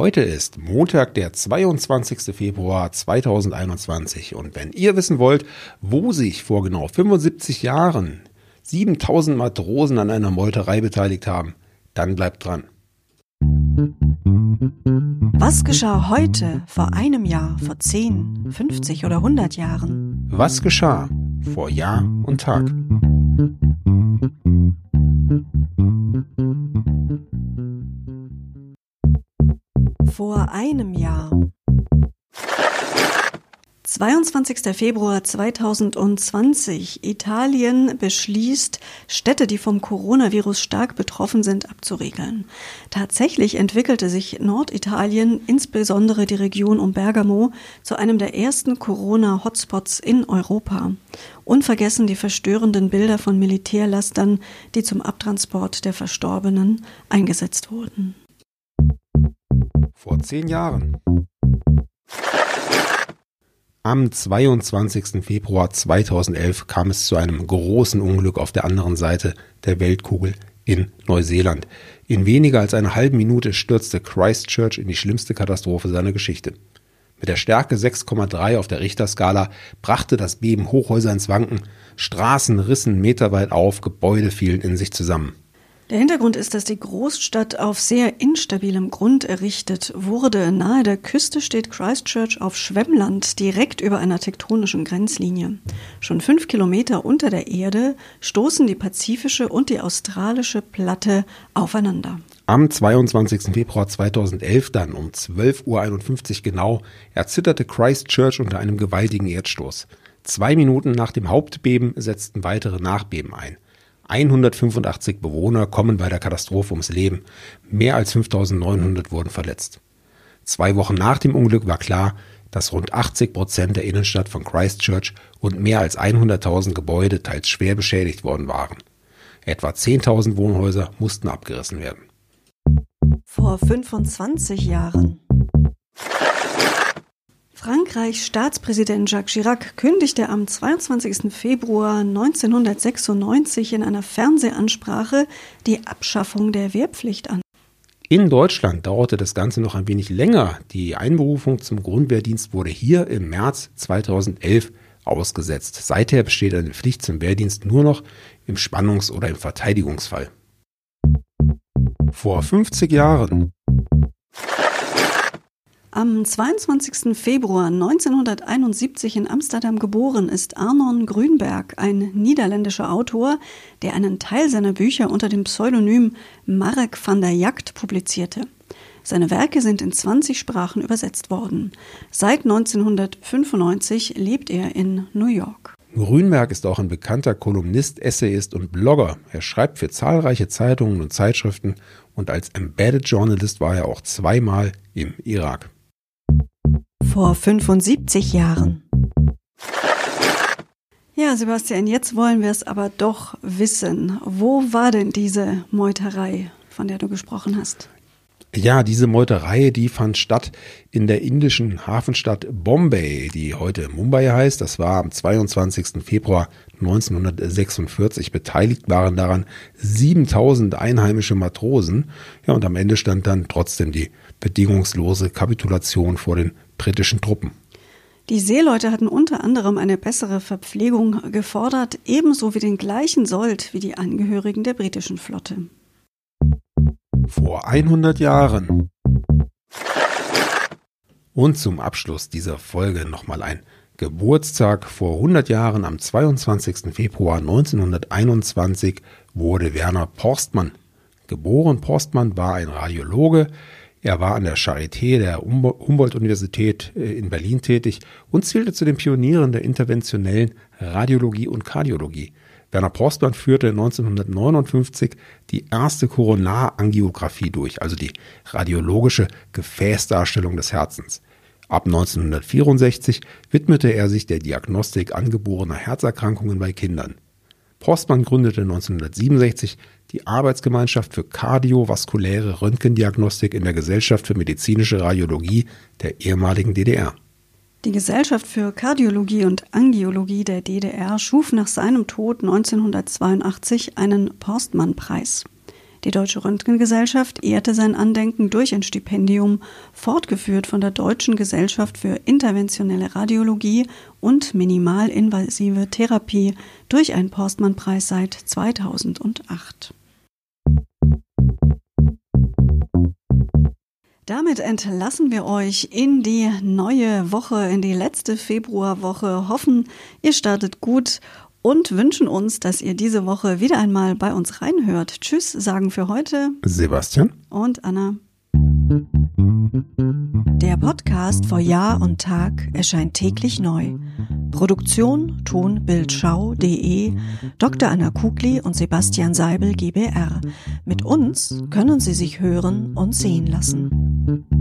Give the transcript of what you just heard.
Heute ist Montag, der 22. Februar 2021 und wenn ihr wissen wollt, wo sich vor genau 75 Jahren 7000 Matrosen an einer Meuterei beteiligt haben, dann bleibt dran. Was geschah heute, vor einem Jahr, vor 10, 50 oder 100 Jahren? Was geschah vor Jahr und Tag? Einem Jahr. 22. Februar 2020. Italien beschließt, Städte, die vom Coronavirus stark betroffen sind, abzuriegeln. Tatsächlich entwickelte sich Norditalien, insbesondere die Region um Bergamo, zu einem der ersten Corona-Hotspots in Europa. Unvergessen die verstörenden Bilder von Militärlastern, die zum Abtransport der Verstorbenen eingesetzt wurden. Vor zehn Jahren. Am 22. Februar 2011 kam es zu einem großen Unglück auf der anderen Seite der Weltkugel in Neuseeland. In weniger als einer halben Minute stürzte Christchurch in die schlimmste Katastrophe seiner Geschichte. Mit der Stärke 6,3 auf der Richterskala brachte das Beben Hochhäuser ins Wanken, Straßen rissen meterweit auf, Gebäude fielen in sich zusammen. Der Hintergrund ist, dass die Großstadt auf sehr instabilem Grund errichtet wurde. Nahe der Küste steht Christchurch auf Schwemmland, direkt über einer tektonischen Grenzlinie. Schon fünf Kilometer unter der Erde stoßen die pazifische und die australische Platte aufeinander. Am 22. Februar 2011 dann um 12.51 Uhr genau erzitterte Christchurch unter einem gewaltigen Erdstoß. Zwei Minuten nach dem Hauptbeben setzten weitere Nachbeben ein. 185 Bewohner kommen bei der Katastrophe ums Leben. Mehr als 5900 wurden verletzt. Zwei Wochen nach dem Unglück war klar, dass rund 80 Prozent der Innenstadt von Christchurch und mehr als 100.000 Gebäude teils schwer beschädigt worden waren. Etwa 10.000 Wohnhäuser mussten abgerissen werden. Vor 25 Jahren. Frankreichs Staatspräsident Jacques Chirac kündigte am 22. Februar 1996 in einer Fernsehansprache die Abschaffung der Wehrpflicht an. In Deutschland dauerte das Ganze noch ein wenig länger. Die Einberufung zum Grundwehrdienst wurde hier im März 2011 ausgesetzt. Seither besteht eine Pflicht zum Wehrdienst nur noch im Spannungs- oder im Verteidigungsfall. Vor 50 Jahren am 22. Februar 1971 in Amsterdam geboren ist Arnon Grünberg, ein niederländischer Autor, der einen Teil seiner Bücher unter dem Pseudonym Marek van der Jagd publizierte. Seine Werke sind in 20 Sprachen übersetzt worden. Seit 1995 lebt er in New York. Grünberg ist auch ein bekannter Kolumnist, Essayist und Blogger. Er schreibt für zahlreiche Zeitungen und Zeitschriften und als Embedded Journalist war er auch zweimal im Irak vor 75 Jahren. Ja, Sebastian, jetzt wollen wir es aber doch wissen. Wo war denn diese Meuterei, von der du gesprochen hast? Ja, diese Meuterei, die fand statt in der indischen Hafenstadt Bombay, die heute Mumbai heißt. Das war am 22. Februar 1946. Beteiligt waren daran 7000 einheimische Matrosen. Ja, und am Ende stand dann trotzdem die bedingungslose Kapitulation vor den britischen Truppen. Die Seeleute hatten unter anderem eine bessere Verpflegung gefordert, ebenso wie den gleichen Sold wie die Angehörigen der britischen Flotte. Vor 100 Jahren. Und zum Abschluss dieser Folge nochmal ein Geburtstag. Vor 100 Jahren, am 22. Februar 1921, wurde Werner Porstmann geboren. Porstmann war ein Radiologe, er war an der Charité der Humboldt-Universität äh, in Berlin tätig und zählte zu den Pionieren der interventionellen Radiologie und Kardiologie. Werner Postmann führte 1959 die erste Koronarangiographie durch, also die radiologische Gefäßdarstellung des Herzens. Ab 1964 widmete er sich der Diagnostik angeborener Herzerkrankungen bei Kindern. Postmann gründete 1967 die Arbeitsgemeinschaft für kardiovaskuläre Röntgendiagnostik in der Gesellschaft für medizinische Radiologie der ehemaligen DDR. Die Gesellschaft für Kardiologie und Angiologie der DDR schuf nach seinem Tod 1982 einen Postmann-Preis. Die Deutsche Röntgengesellschaft ehrte sein Andenken durch ein Stipendium, fortgeführt von der Deutschen Gesellschaft für interventionelle Radiologie und minimalinvasive Therapie durch einen Postmann-Preis seit 2008. Damit entlassen wir euch in die neue Woche, in die letzte Februarwoche. Hoffen, ihr startet gut und wünschen uns, dass ihr diese Woche wieder einmal bei uns reinhört. Tschüss, sagen für heute Sebastian und Anna. Der Podcast vor Jahr und Tag erscheint täglich neu. Produktion tonbildschau.de Dr. Anna Kugli und Sebastian Seibel GBR. Mit uns können Sie sich hören und sehen lassen. thank you